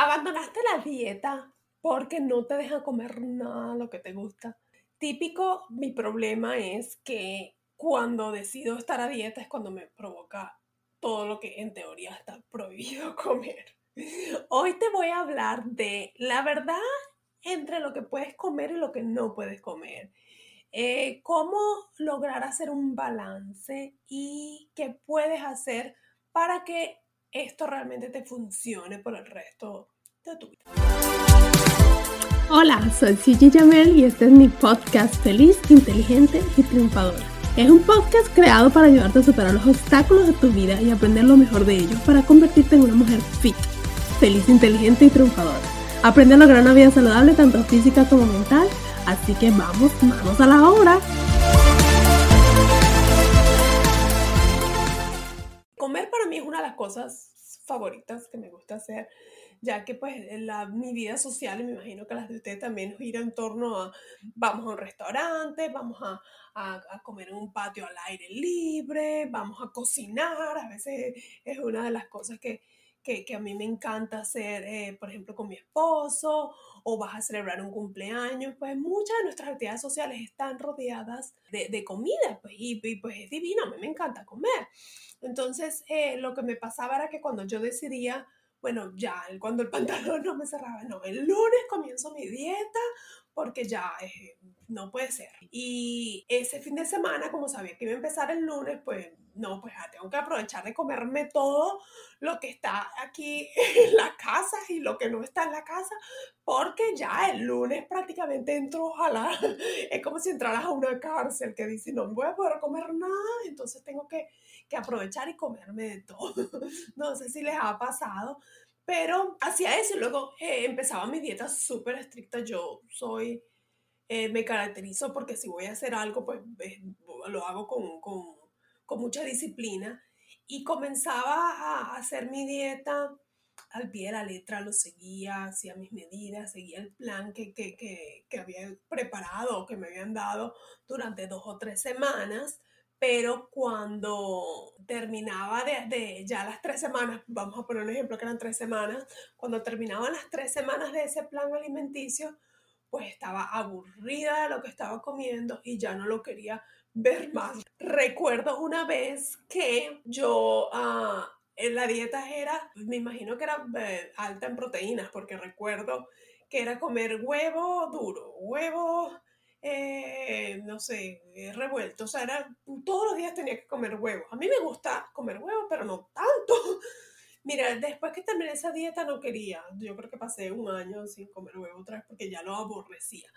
Abandonaste la dieta porque no te deja comer nada lo que te gusta. Típico, mi problema es que cuando decido estar a dieta es cuando me provoca todo lo que en teoría está prohibido comer. Hoy te voy a hablar de la verdad entre lo que puedes comer y lo que no puedes comer. Eh, cómo lograr hacer un balance y qué puedes hacer para que esto realmente te funcione por el resto Hola, soy Gigi Jamel y este es mi podcast Feliz, Inteligente y Triunfadora. Es un podcast creado para ayudarte a superar los obstáculos de tu vida y aprender lo mejor de ellos para convertirte en una mujer fit, feliz, inteligente y triunfadora. Aprende a lograr una vida saludable tanto física como mental, así que vamos, vamos a la obra. Comer para mí es una de las cosas favoritas que me gusta hacer ya que pues la, mi vida social, me imagino que las de ustedes también gira en torno a vamos a un restaurante, vamos a, a, comer en un patio al aire libre, vamos a cocinar, a veces es una de las cosas que, que, que a mí me encanta hacer, eh, por ejemplo, con mi esposo, o vas a celebrar un cumpleaños, pues muchas de nuestras actividades sociales están rodeadas de, de comida, pues, y, pues es divino, a mí me encanta comer. Entonces, eh, lo que me pasaba era que cuando yo decidía bueno, ya cuando el pantalón no me cerraba, no, el lunes comienzo mi dieta porque ya eh, no puede ser. Y ese fin de semana, como sabía que iba a empezar el lunes, pues no, pues ya tengo que aprovechar de comerme todo lo que está aquí en la casa y lo que no está en la casa, porque ya el lunes prácticamente entro la, es como si entraras a una cárcel que dice, no voy a poder comer nada, entonces tengo que, que aprovechar y comerme de todo. No sé si les ha pasado, pero hacía eso y luego eh, empezaba mi dieta súper estricta. Yo soy, eh, me caracterizo porque si voy a hacer algo, pues lo hago con, con, con, mucha disciplina. Y comenzaba a hacer mi dieta al pie de la letra, lo seguía, hacía mis medidas, seguía el plan que, que, que, que había preparado, que me habían dado durante dos o tres semanas pero cuando terminaba de, ya las tres semanas, vamos a poner un ejemplo que eran tres semanas, cuando terminaban las tres semanas de ese plan alimenticio, pues estaba aburrida de lo que estaba comiendo y ya no lo quería ver más. Recuerdo una vez que yo ah, en la dieta era, me imagino que era eh, alta en proteínas, porque recuerdo que era comer huevo duro, huevo eh, no sé, eh, revuelto. O sea, era, todos los días tenía que comer huevos. A mí me gusta comer huevos, pero no tanto. Mira, después que terminé esa dieta no quería. Yo creo que pasé un año sin comer huevo otra vez porque ya lo aborrecía.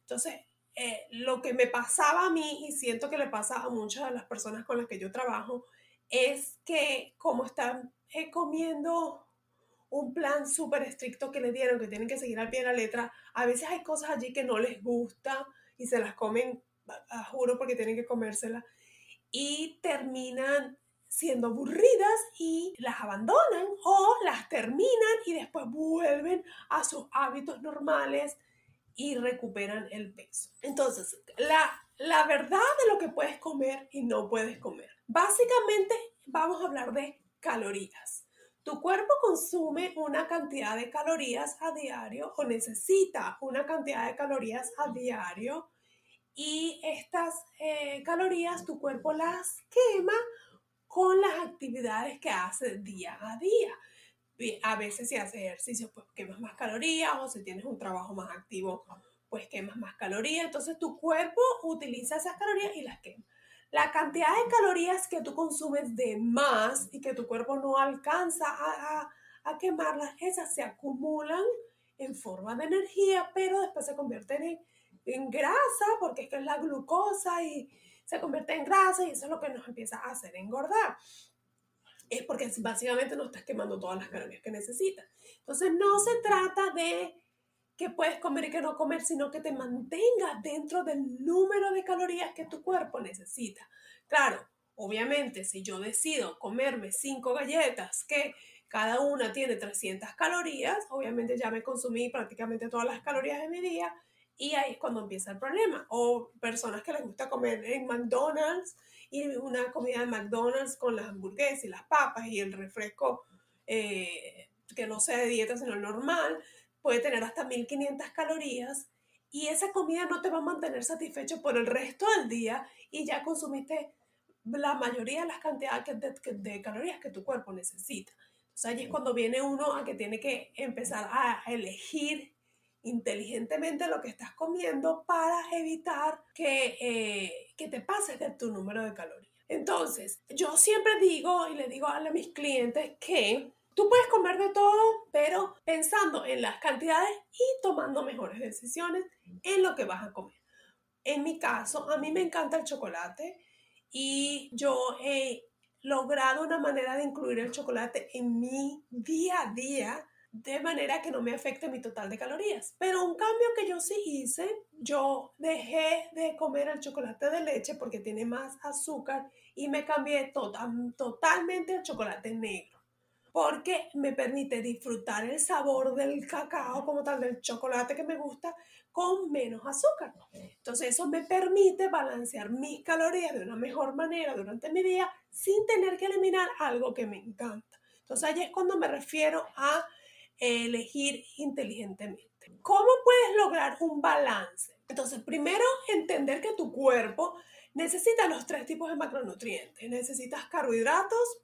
Entonces, eh, lo que me pasaba a mí y siento que le pasa a muchas de las personas con las que yo trabajo es que como están comiendo un plan súper estricto que le dieron, que tienen que seguir al pie de la letra, a veces hay cosas allí que no les gusta y se las comen, a, juro, porque tienen que comérselas, y terminan siendo aburridas y las abandonan o las terminan y después vuelven a sus hábitos normales y recuperan el peso. Entonces, la, la verdad de lo que puedes comer y no puedes comer. Básicamente vamos a hablar de calorías. Tu cuerpo consume una cantidad de calorías a diario o necesita una cantidad de calorías a diario y estas eh, calorías tu cuerpo las quema con las actividades que hace día a día. A veces si haces ejercicio pues quemas más calorías o si tienes un trabajo más activo pues quemas más calorías. Entonces tu cuerpo utiliza esas calorías y las quema. La cantidad de calorías que tú consumes de más y que tu cuerpo no alcanza a, a, quemarlas, esas se acumulan en forma de energía, pero después se convierten en, en grasa, porque es que es la glucosa y se convierte en grasa y eso es lo que nos empieza a hacer engordar. es porque básicamente no estás quemando todas las calorías que necesitas. Entonces no se trata de que puedes comer y que no comer, sino que te mantengas dentro del número de calorías que tu cuerpo necesita. Claro, obviamente, si yo decido comerme cinco galletas que cada una tiene 300 calorías, obviamente ya me consumí prácticamente todas las calorías de mi día y ahí es cuando empieza el problema. O personas que les gusta comer en McDonald's y una comida de McDonald's con las hamburguesas y las papas y el refresco eh, que no sea de dieta sino normal, puede tener hasta 1500 calorías y esa comida no te va a mantener satisfecho por el resto del día y ya consumiste la mayoría de las cantidades de, de calorías que tu cuerpo necesita. Entonces allí es cuando viene uno a que tiene que empezar a elegir inteligentemente lo que estás comiendo para evitar que, eh, que te pases de tu número de calorías. Entonces, yo siempre digo y le digo a mis clientes que tú puedes comer de todo, pero pensando en las cantidades y tomando mejores decisiones en lo que vas a comer. En mi caso, a mí me encanta el chocolate y yo he logrado una manera de incluir el chocolate en mi día a día de manera que no me afecte mi total de calorías. Pero un cambio que yo sí hice, yo dejé de comer el chocolate de leche porque tiene más azúcar y me cambié total, totalmente al chocolate negro porque me permite disfrutar el sabor del cacao como tal, del chocolate que me gusta, con menos azúcar. Entonces eso me permite balancear mis calorías de una mejor manera durante mi día sin tener que eliminar algo que me encanta. Entonces ahí es cuando me refiero a elegir inteligentemente. ¿Cómo puedes lograr un balance? Entonces, primero, entender que tu cuerpo necesita los tres tipos de macronutrientes. Necesitas carbohidratos,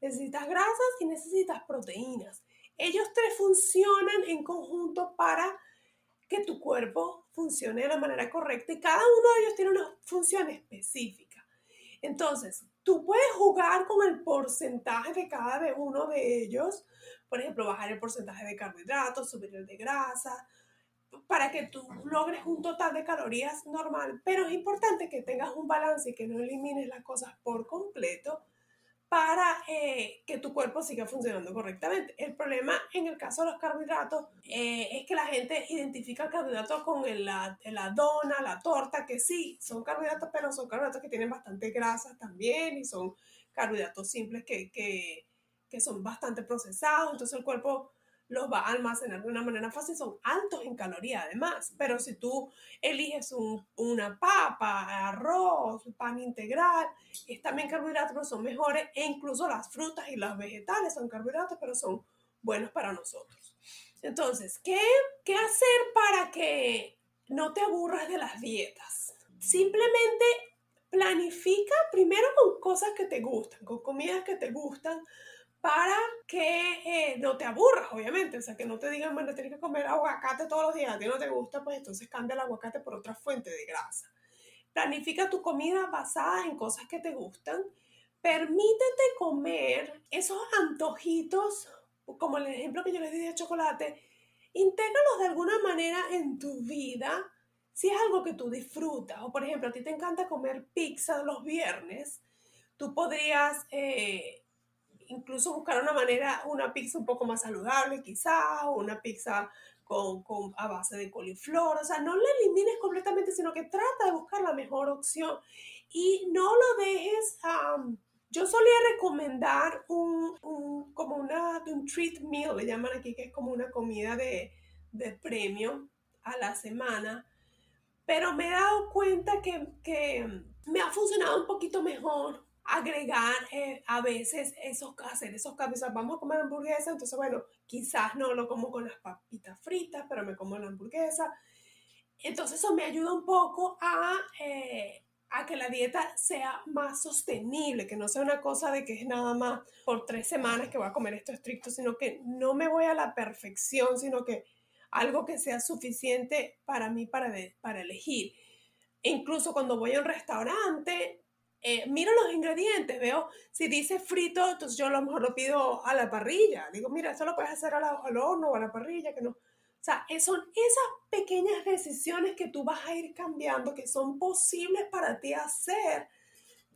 necesitas grasas y necesitas proteínas. Ellos tres funcionan en conjunto para que tu cuerpo funcione de la manera correcta y cada uno de ellos tiene una función específica. Entonces, tú puedes jugar con el porcentaje de cada uno de ellos por ejemplo, bajar el porcentaje de carbohidratos, subir el de grasa, para que tú logres un total de calorías normal. Pero es importante que tengas un balance y que no elimines las cosas por completo para eh, que tu cuerpo siga funcionando correctamente. El problema en el caso de los carbohidratos eh, es que la gente identifica el carbohidrato con la, la, dona, la torta, que sí, son carbohidratos, pero son carbohidratos que tienen bastante grasa también y son carbohidratos simples que, que que son bastante procesados, entonces el cuerpo los va a almacenar de una manera fácil, son altos en calorías además, pero si tú eliges una papa, arroz, pan integral, es también carbohidratos, pero son mejores, e incluso las frutas y los vegetales son carbohidratos, pero son buenos para nosotros. Entonces, ¿qué, qué hacer para que no te aburras de las dietas? Simplemente planifica primero con cosas que te gustan, con comidas que te gustan, para que eh, no te aburras, obviamente. O sea, que no te digan, bueno, tienes que comer aguacate todos los días, a ti no te gusta, pues entonces cambia el aguacate por otra fuente de grasa. Planifica tu comida basada en cosas que te gustan. Permítete comer esos antojitos, como el ejemplo que yo les di de chocolate, intégralos de alguna manera en tu vida si es algo que tú disfrutas. O por ejemplo, a ti te encanta comer pizza los viernes, tú podrías... Eh, incluso buscar una manera, una pizza un poco más saludable quizás, o una pizza con, con, a base de coliflor, o sea, no la elimines completamente, sino que trata de buscar la mejor opción. Y no lo dejes, yo solía recomendar un, un, como una, un treat meal, le llaman aquí, que es como una comida de, de premio a la semana, pero me he dado cuenta que, que me ha funcionado un poquito mejor agregar eh, a veces esos, hacer esos cambios. vamos a comer hamburguesa, entonces bueno, quizás no lo como con las papitas fritas, pero me como la hamburguesa. Entonces eso me ayuda un poco a, eh, a que la dieta sea más sostenible, que no sea una cosa de que es nada más por tres semanas que voy a comer esto estricto, sino que no me voy a la perfección, sino que algo que sea suficiente para mí para, para elegir. incluso cuando voy a un restaurante, eh, miro los ingredientes, veo si dice frito, entonces yo a lo mejor lo pido a la parrilla. Digo, mira, eso lo puedes hacer al horno o a la parrilla, que no. O sea, son esas pequeñas decisiones que tú vas a ir cambiando, que son posibles para ti hacer,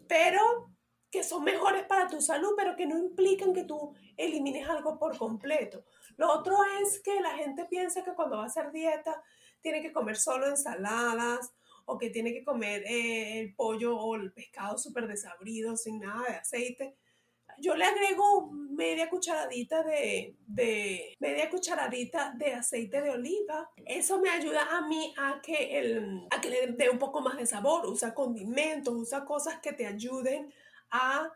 pero que son mejores para tu salud, pero que no implican que tú elimines algo por completo. Lo otro es que la gente piensa que cuando va a hacer dieta tiene que comer solo ensaladas o que tiene que comer eh, el pollo o el pescado súper desabrido, sin nada de aceite. Yo le agrego media cucharadita de, de, media cucharadita de aceite de oliva. Eso me ayuda a mí a que, el, a que le dé un poco más de sabor. Usa condimentos, usa cosas que te ayuden a,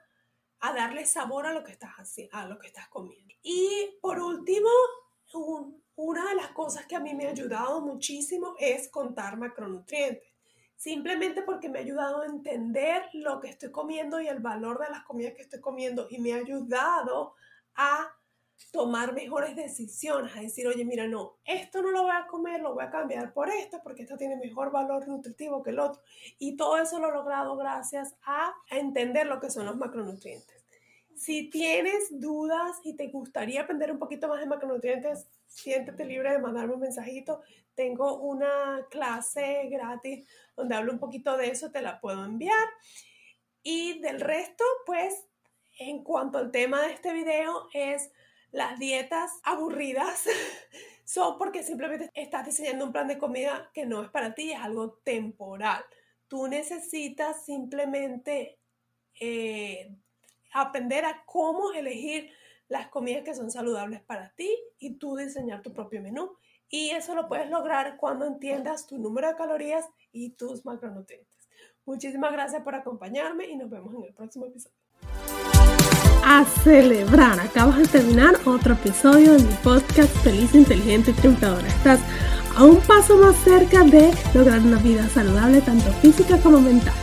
a darle sabor a lo que estás haciendo, a lo que estás comiendo. Y por último, una de las cosas que a mí me ha ayudado muchísimo es contar macronutrientes. Simplemente porque me ha ayudado a entender lo que estoy comiendo y el valor de las comidas que estoy comiendo y me ha ayudado a tomar mejores decisiones, a decir, oye, mira, no, esto no lo voy a comer, lo voy a cambiar por esto, porque esto tiene mejor valor nutritivo que el otro. Y todo eso lo he logrado gracias a, entender lo que son los macronutrientes. Si tienes dudas y te gustaría aprender un poquito más de macronutrientes, siéntete libre de mandarme un mensajito. Tengo una clase gratis donde hablo un poquito de eso, te la puedo enviar. Y del resto, pues, en cuanto al tema de este video, es las dietas aburridas son porque simplemente estás diseñando un plan de comida que no es para ti, es algo temporal. Tú necesitas simplemente eh, aprender a cómo elegir las comidas que son saludables para ti y tú diseñar tu propio menú. Y eso lo puedes lograr cuando entiendas tu número de calorías y tus macronutrientes. Muchísimas gracias por acompañarme y nos vemos en el próximo episodio a celebrar. Acabas de terminar otro episodio de mi podcast Feliz, Inteligente y Triunfadora. Estás a un paso más cerca de lograr una vida saludable, tanto física como mental.